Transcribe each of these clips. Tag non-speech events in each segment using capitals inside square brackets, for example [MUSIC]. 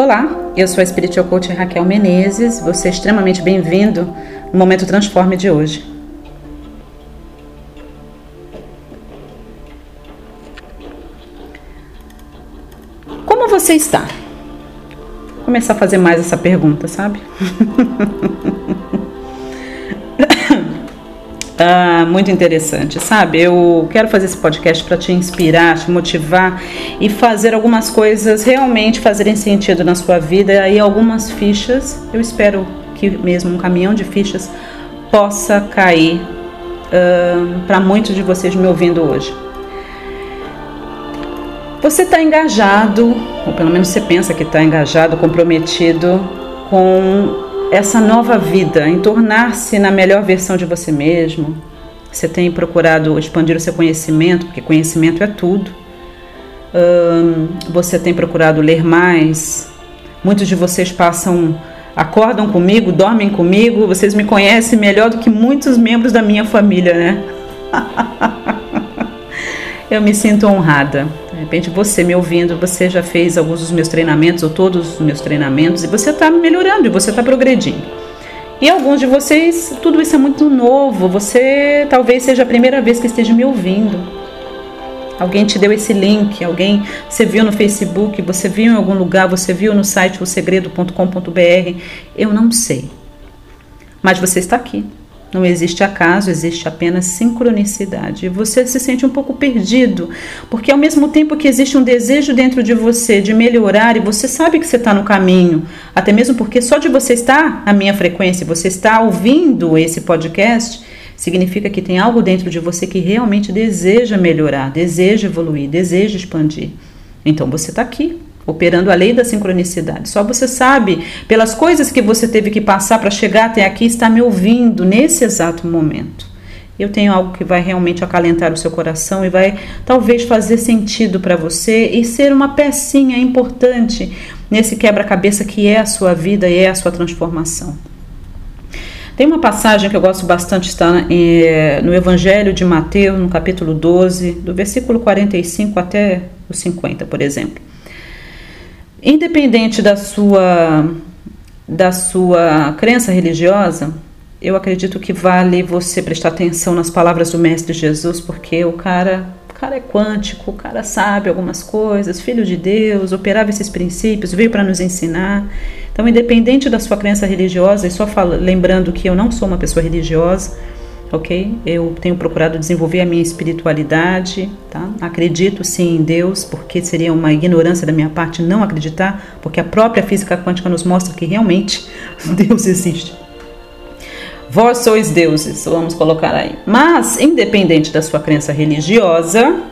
Olá, eu sou a Spiritual Coach Raquel Menezes. Você é extremamente bem-vindo no Momento Transforme de hoje. Como você está? Vou começar a fazer mais essa pergunta, sabe? [LAUGHS] Ah, muito interessante, sabe? Eu quero fazer esse podcast para te inspirar, te motivar e fazer algumas coisas realmente fazerem sentido na sua vida. E aí algumas fichas, eu espero que mesmo um caminhão de fichas possa cair uh, para muitos de vocês me ouvindo hoje. Você está engajado, ou pelo menos você pensa que está engajado, comprometido com essa nova vida, em tornar-se na melhor versão de você mesmo. Você tem procurado expandir o seu conhecimento, porque conhecimento é tudo. você tem procurado ler mais. Muitos de vocês passam, acordam comigo, dormem comigo. Vocês me conhecem melhor do que muitos membros da minha família, né? [LAUGHS] Eu me sinto honrada. De repente, você me ouvindo, você já fez alguns dos meus treinamentos ou todos os meus treinamentos e você está melhorando e você está progredindo. E alguns de vocês, tudo isso é muito novo. Você talvez seja a primeira vez que esteja me ouvindo. Alguém te deu esse link, alguém você viu no Facebook, você viu em algum lugar, você viu no site osegredo.com.br. Eu não sei. Mas você está aqui. Não existe acaso, existe apenas sincronicidade. Você se sente um pouco perdido, porque ao mesmo tempo que existe um desejo dentro de você de melhorar e você sabe que você está no caminho, até mesmo porque só de você estar na minha frequência, você está ouvindo esse podcast, significa que tem algo dentro de você que realmente deseja melhorar, deseja evoluir, deseja expandir. Então você está aqui operando a lei da sincronicidade. Só você sabe, pelas coisas que você teve que passar para chegar até aqui, está me ouvindo nesse exato momento. Eu tenho algo que vai realmente acalentar o seu coração e vai talvez fazer sentido para você e ser uma pecinha importante nesse quebra-cabeça que é a sua vida e é a sua transformação. Tem uma passagem que eu gosto bastante, está eh, no Evangelho de Mateus, no capítulo 12, do versículo 45 até o 50, por exemplo. Independente da sua da sua crença religiosa, eu acredito que vale você prestar atenção nas palavras do mestre Jesus, porque o cara, o cara é quântico, o cara sabe algumas coisas, filho de Deus, operava esses princípios, veio para nos ensinar. Então, independente da sua crença religiosa, e só lembrando que eu não sou uma pessoa religiosa, ok? Eu tenho procurado desenvolver a minha espiritualidade, tá? Acredito sim em Deus, porque seria uma ignorância da minha parte não acreditar, porque a própria física quântica nos mostra que realmente [LAUGHS] Deus existe. Vós sois deuses, vamos colocar aí. Mas, independente da sua crença religiosa,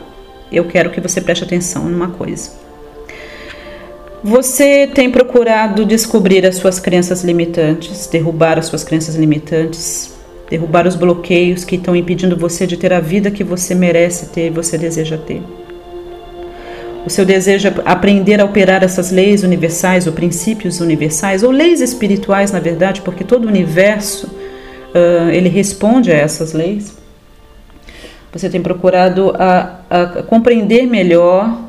eu quero que você preste atenção numa coisa. Você tem procurado descobrir as suas crenças limitantes, derrubar as suas crenças limitantes, derrubar os bloqueios que estão impedindo você de ter a vida que você merece ter e você deseja ter. O seu desejo é aprender a operar essas leis universais ou princípios universais ou leis espirituais, na verdade, porque todo o universo uh, ele responde a essas leis. Você tem procurado a, a compreender melhor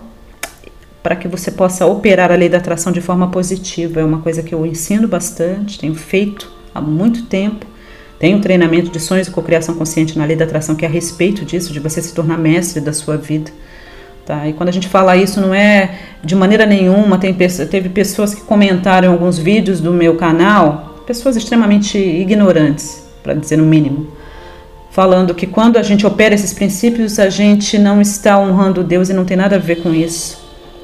para que você possa operar a lei da atração de forma positiva. É uma coisa que eu ensino bastante, tenho feito há muito tempo tem um treinamento de sonhos e cocriação consciente na lei da atração que é a respeito disso, de você se tornar mestre da sua vida. Tá? E quando a gente fala isso, não é de maneira nenhuma. Tem, teve pessoas que comentaram alguns vídeos do meu canal, pessoas extremamente ignorantes, para dizer no mínimo, falando que quando a gente opera esses princípios, a gente não está honrando Deus e não tem nada a ver com isso.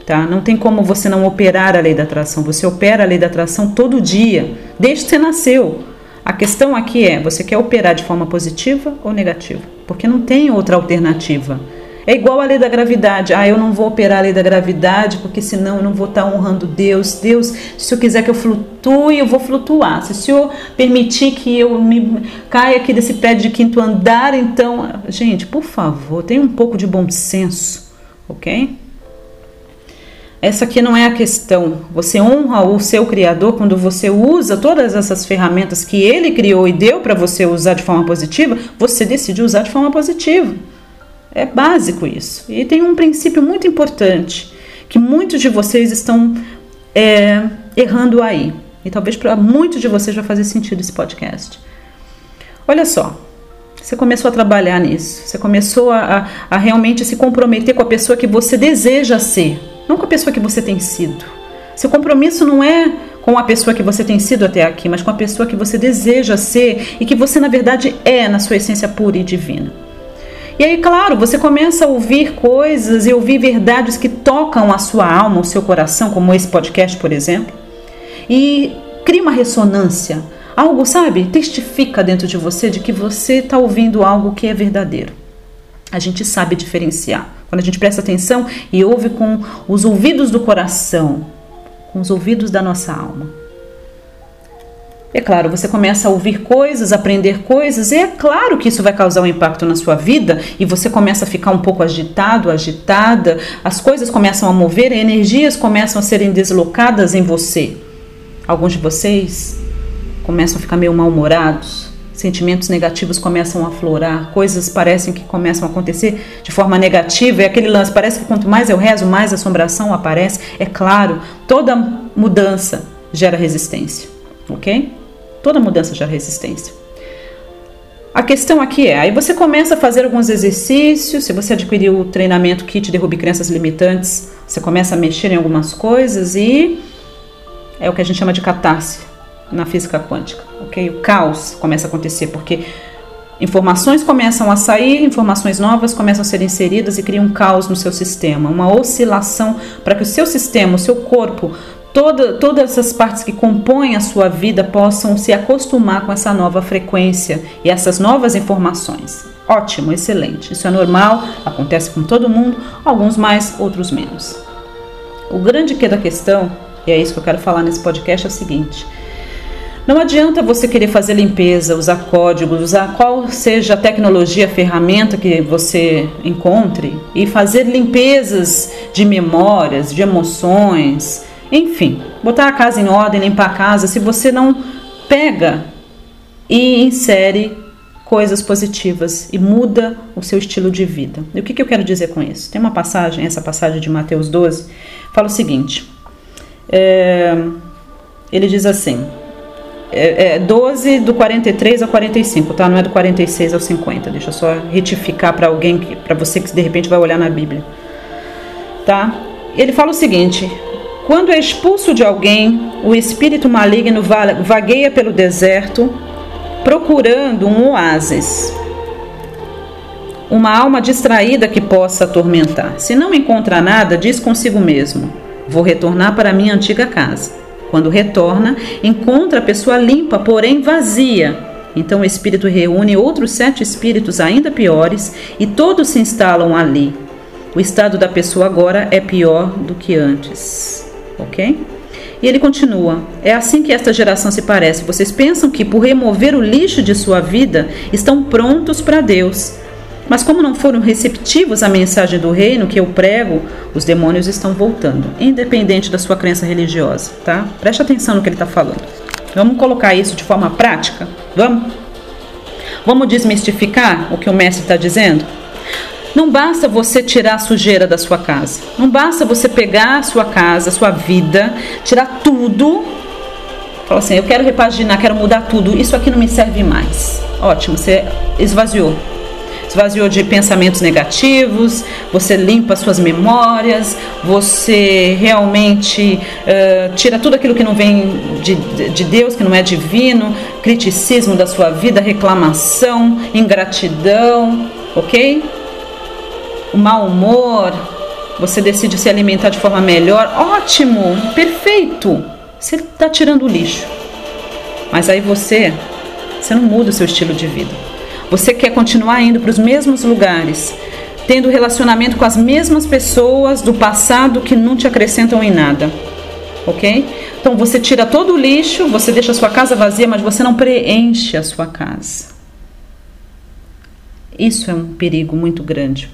Tá? Não tem como você não operar a lei da atração. Você opera a lei da atração todo dia, desde que você nasceu. A questão aqui é: você quer operar de forma positiva ou negativa? Porque não tem outra alternativa. É igual a lei da gravidade. Ah, eu não vou operar a lei da gravidade porque senão eu não vou estar honrando Deus. Deus, se eu quiser que eu flutue, eu vou flutuar. Se o Senhor permitir que eu me caia aqui desse prédio de quinto andar, então, gente, por favor, tenha um pouco de bom senso, ok? Essa aqui não é a questão. Você honra o seu criador quando você usa todas essas ferramentas que ele criou e deu para você usar de forma positiva, você decide usar de forma positiva. É básico isso. E tem um princípio muito importante que muitos de vocês estão é, errando aí. E talvez para muitos de vocês vai fazer sentido esse podcast. Olha só, você começou a trabalhar nisso, você começou a, a, a realmente se comprometer com a pessoa que você deseja ser, não com a pessoa que você tem sido. Seu compromisso não é com a pessoa que você tem sido até aqui, mas com a pessoa que você deseja ser e que você, na verdade, é na sua essência pura e divina. E aí, claro, você começa a ouvir coisas e ouvir verdades que tocam a sua alma, o seu coração, como esse podcast, por exemplo, e cria uma ressonância. Algo, sabe, testifica dentro de você de que você está ouvindo algo que é verdadeiro. A gente sabe diferenciar. Quando a gente presta atenção e ouve com os ouvidos do coração, com os ouvidos da nossa alma. É claro, você começa a ouvir coisas, aprender coisas, e é claro que isso vai causar um impacto na sua vida e você começa a ficar um pouco agitado, agitada, as coisas começam a mover, energias começam a serem deslocadas em você. Alguns de vocês começam a ficar meio mal-humorados, sentimentos negativos começam a aflorar, coisas parecem que começam a acontecer de forma negativa, é aquele lance, parece que quanto mais eu rezo, mais assombração aparece. É claro, toda mudança gera resistência, ok? Toda mudança gera resistência. A questão aqui é, aí você começa a fazer alguns exercícios, se você adquiriu o treinamento Kit Derrube Crenças Limitantes, você começa a mexer em algumas coisas e é o que a gente chama de catarse na física quântica, ok? O caos começa a acontecer porque informações começam a sair, informações novas começam a ser inseridas e cria um caos no seu sistema, uma oscilação para que o seu sistema, o seu corpo, toda, todas essas partes que compõem a sua vida possam se acostumar com essa nova frequência e essas novas informações. Ótimo, excelente. Isso é normal, acontece com todo mundo, alguns mais, outros menos. O grande que da questão, e é isso que eu quero falar nesse podcast, é o seguinte: não adianta você querer fazer limpeza, usar códigos, usar qual seja a tecnologia, a ferramenta que você encontre e fazer limpezas de memórias, de emoções, enfim, botar a casa em ordem, limpar a casa, se você não pega e insere coisas positivas e muda o seu estilo de vida. E o que, que eu quero dizer com isso? Tem uma passagem, essa passagem de Mateus 12, fala o seguinte: é, ele diz assim é, é 12 do 43 ao 45, tá? Não é do 46 ao 50. Deixa eu só retificar para alguém, para você que de repente vai olhar na Bíblia. Tá? Ele fala o seguinte: quando é expulso de alguém, o espírito maligno vagueia pelo deserto, procurando um oásis, uma alma distraída que possa atormentar. Se não encontra nada, diz consigo mesmo: Vou retornar para minha antiga casa. Quando retorna, encontra a pessoa limpa, porém vazia. Então o espírito reúne outros sete espíritos ainda piores e todos se instalam ali. O estado da pessoa agora é pior do que antes. Ok? E ele continua: É assim que esta geração se parece. Vocês pensam que, por remover o lixo de sua vida, estão prontos para Deus. Mas como não foram receptivos à mensagem do reino que eu prego, os demônios estão voltando, independente da sua crença religiosa, tá? Preste atenção no que ele está falando. Vamos colocar isso de forma prática? Vamos? Vamos desmistificar o que o mestre está dizendo? Não basta você tirar a sujeira da sua casa. Não basta você pegar a sua casa, a sua vida, tirar tudo. Falar assim, eu quero repaginar, quero mudar tudo. Isso aqui não me serve mais. Ótimo, você esvaziou esvaziou de pensamentos negativos, você limpa suas memórias, você realmente uh, tira tudo aquilo que não vem de, de Deus, que não é divino, criticismo da sua vida, reclamação, ingratidão, ok? O mau humor, você decide se alimentar de forma melhor, ótimo, perfeito. Você está tirando o lixo. Mas aí você, você não muda o seu estilo de vida. Você quer continuar indo para os mesmos lugares, tendo relacionamento com as mesmas pessoas do passado que não te acrescentam em nada. Ok? Então você tira todo o lixo, você deixa a sua casa vazia, mas você não preenche a sua casa. Isso é um perigo muito grande.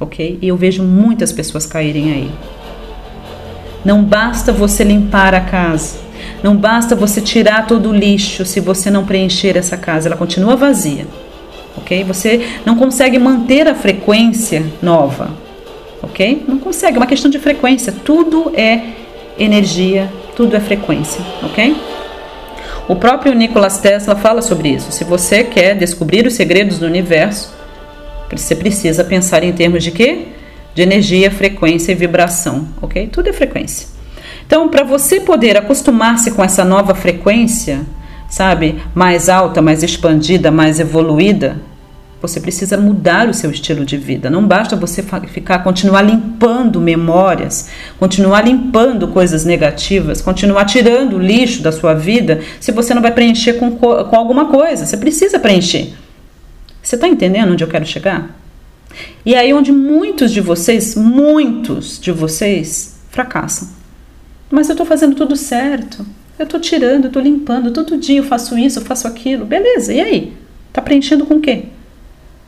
Ok? E eu vejo muitas pessoas caírem aí. Não basta você limpar a casa. Não basta você tirar todo o lixo se você não preencher essa casa. Ela continua vazia ok? Você não consegue manter a frequência nova, ok? Não consegue, é uma questão de frequência. Tudo é energia Tudo é frequência, ok? O próprio Nikola Tesla fala sobre isso. Se você quer descobrir os segredos do universo, você precisa pensar em termos de quê? De energia, frequência e vibração, ok? Tudo é frequência. Então, para você poder acostumar-se com essa nova frequência, sabe, mais alta, mais expandida, mais evoluída, você precisa mudar o seu estilo de vida. Não basta você ficar continuar limpando memórias, continuar limpando coisas negativas, continuar tirando o lixo da sua vida, se você não vai preencher com, com alguma coisa. Você precisa preencher. Você está entendendo onde eu quero chegar? E aí onde muitos de vocês, muitos de vocês fracassam. Mas eu estou fazendo tudo certo. Eu estou tirando, estou limpando, todo dia eu faço isso, eu faço aquilo. Beleza, e aí? Está preenchendo com o quê?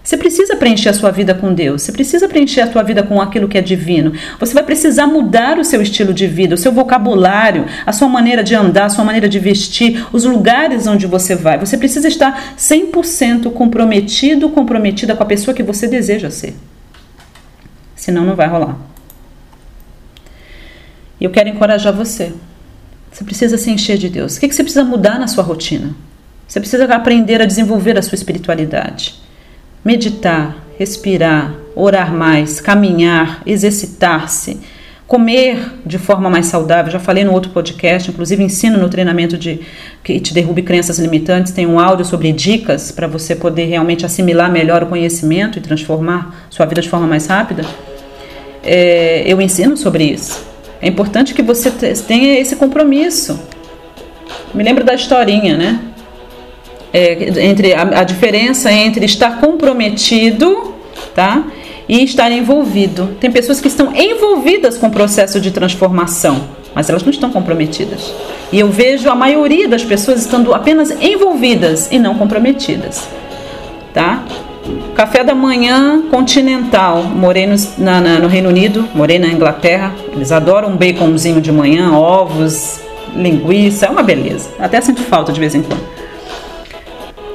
Você precisa preencher a sua vida com Deus, você precisa preencher a sua vida com aquilo que é divino. Você vai precisar mudar o seu estilo de vida, o seu vocabulário, a sua maneira de andar, a sua maneira de vestir, os lugares onde você vai. Você precisa estar 100% comprometido, comprometida com a pessoa que você deseja ser. Senão não vai rolar. E eu quero encorajar você. Você precisa se encher de Deus. O que você precisa mudar na sua rotina? Você precisa aprender a desenvolver a sua espiritualidade meditar, respirar, orar mais, caminhar, exercitar-se, comer de forma mais saudável. Já falei no outro podcast, inclusive ensino no treinamento de que te derrube crenças limitantes, tem um áudio sobre dicas para você poder realmente assimilar melhor o conhecimento e transformar sua vida de forma mais rápida. É, eu ensino sobre isso. É importante que você tenha esse compromisso. Me lembro da historinha, né? é, entre a, a diferença entre estar comprometido, tá? E estar envolvido. Tem pessoas que estão envolvidas com o processo de transformação, mas elas não estão comprometidas. E eu vejo a maioria das pessoas estando apenas envolvidas e não comprometidas, tá? Café da manhã continental. Morei no, na, na, no Reino Unido, morei na Inglaterra. Eles adoram um baconzinho de manhã, ovos, linguiça, é uma beleza. Até sinto falta de vez em quando.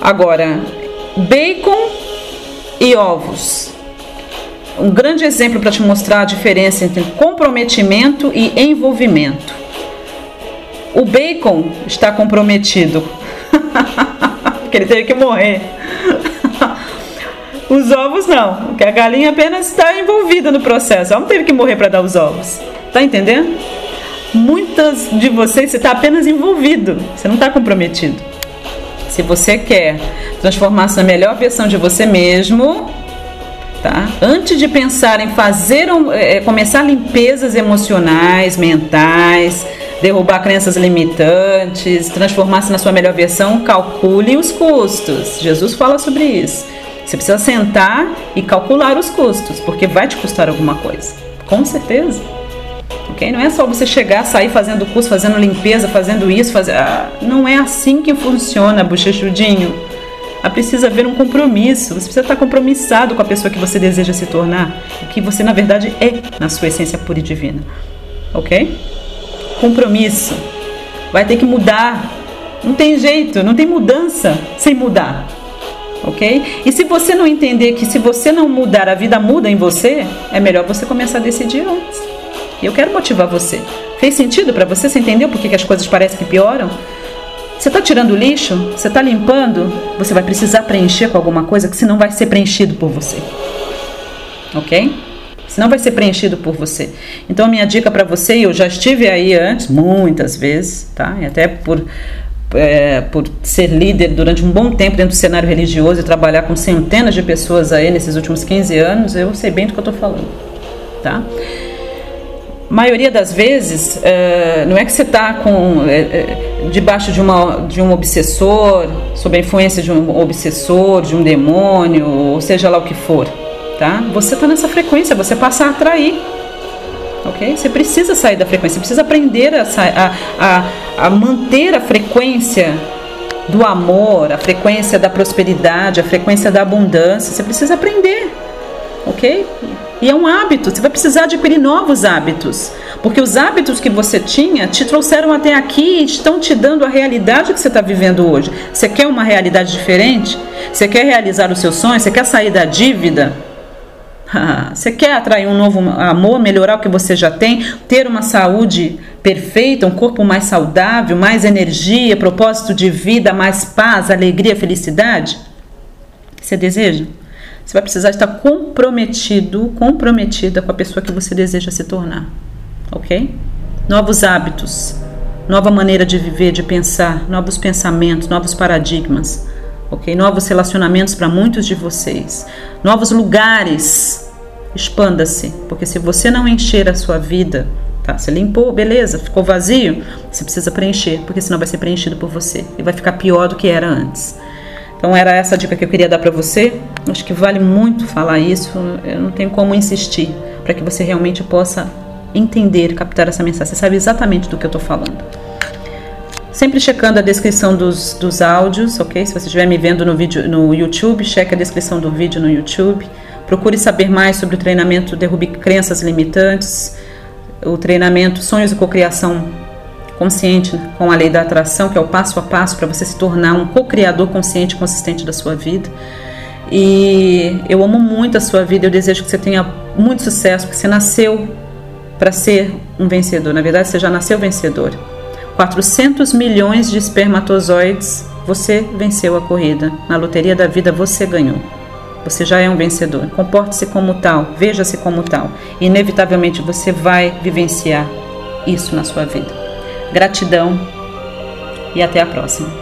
Agora, bacon e ovos. Um grande exemplo para te mostrar a diferença entre comprometimento e envolvimento. O bacon está comprometido, [LAUGHS] porque ele teve que morrer. Os ovos não, porque a galinha apenas está envolvida no processo. Ela não teve que morrer para dar os ovos. Tá entendendo? Muitas de vocês você está apenas envolvido, você não está comprometido. Se você quer transformar-se na melhor versão de você mesmo, tá? Antes de pensar em fazer um, é, começar limpezas emocionais, mentais, derrubar crenças limitantes, transformar-se na sua melhor versão, calcule os custos. Jesus fala sobre isso. Você precisa sentar e calcular os custos, porque vai te custar alguma coisa. Com certeza. Ok? Não é só você chegar, sair fazendo curso, fazendo limpeza, fazendo isso, fazer. Ah, não é assim que funciona, bochechudinho. Ah, precisa haver um compromisso. Você precisa estar compromissado com a pessoa que você deseja se tornar, o que você na verdade é na sua essência pura e divina. Ok? Compromisso. Vai ter que mudar. Não tem jeito, não tem mudança sem mudar. Ok? E se você não entender que se você não mudar, a vida muda em você, é melhor você começar a decidir antes. E eu quero motivar você. Fez sentido para você? Você entendeu por que as coisas parecem que pioram? Você está tirando lixo? Você está limpando? Você vai precisar preencher com alguma coisa que senão vai ser preenchido por você. Ok? Senão vai ser preenchido por você. Então, minha dica para você, eu já estive aí antes, muitas vezes, tá? E até por, é, por ser líder durante um bom tempo dentro do cenário religioso e trabalhar com centenas de pessoas aí nesses últimos 15 anos, eu sei bem do que eu estou falando, tá? maioria das vezes, uh, não é que você está com uh, debaixo de, uma, de um obsessor, sob a influência de um obsessor, de um demônio, ou seja lá o que for, tá? Você está nessa frequência, você passa a atrair, ok? Você precisa sair da frequência, você precisa aprender a, a, a, a manter a frequência do amor, a frequência da prosperidade, a frequência da abundância, você precisa aprender, ok? E é um hábito, você vai precisar adquirir novos hábitos. Porque os hábitos que você tinha te trouxeram até aqui e estão te dando a realidade que você está vivendo hoje. Você quer uma realidade diferente? Você quer realizar os seus sonhos? Você quer sair da dívida? [LAUGHS] Você quer atrair um novo amor, melhorar o que você já tem, ter uma saúde perfeita, um corpo mais saudável, mais energia, propósito de vida, mais paz, alegria, felicidade? Você deseja? Você vai precisar estar comprometido, comprometida com a pessoa que você deseja se tornar, ok? Novos hábitos, nova maneira de viver, de pensar, novos pensamentos, novos paradigmas ok? Novos relacionamentos para muitos de vocês, novos lugares. Expanda-se, porque se você não encher a sua vida, tá? Você limpou, beleza, ficou vazio, você precisa preencher, porque senão vai ser preenchido por você e vai ficar pior do que era antes. Então era essa dica que eu queria dar para você. Acho que vale muito falar isso. Eu não tenho como insistir para que você realmente possa entender, captar essa mensagem. Você sabe exatamente do que eu estou falando. Sempre checando a descrição dos, dos áudios, ok? Se você estiver me vendo no vídeo no YouTube, cheque a descrição do vídeo no YouTube. Procure saber mais sobre o treinamento Derrube Crenças Limitantes, o treinamento Sonhos e Cocriação Consciente com a Lei da Atração, que é o passo a passo para você se tornar um co-criador consciente e consistente da sua vida. E eu amo muito a sua vida, eu desejo que você tenha muito sucesso, porque você nasceu para ser um vencedor. Na verdade, você já nasceu vencedor. 400 milhões de espermatozoides, você venceu a corrida. Na loteria da vida você ganhou. Você já é um vencedor. Comporte-se como tal, veja-se como tal. Inevitavelmente você vai vivenciar isso na sua vida. Gratidão e até a próxima.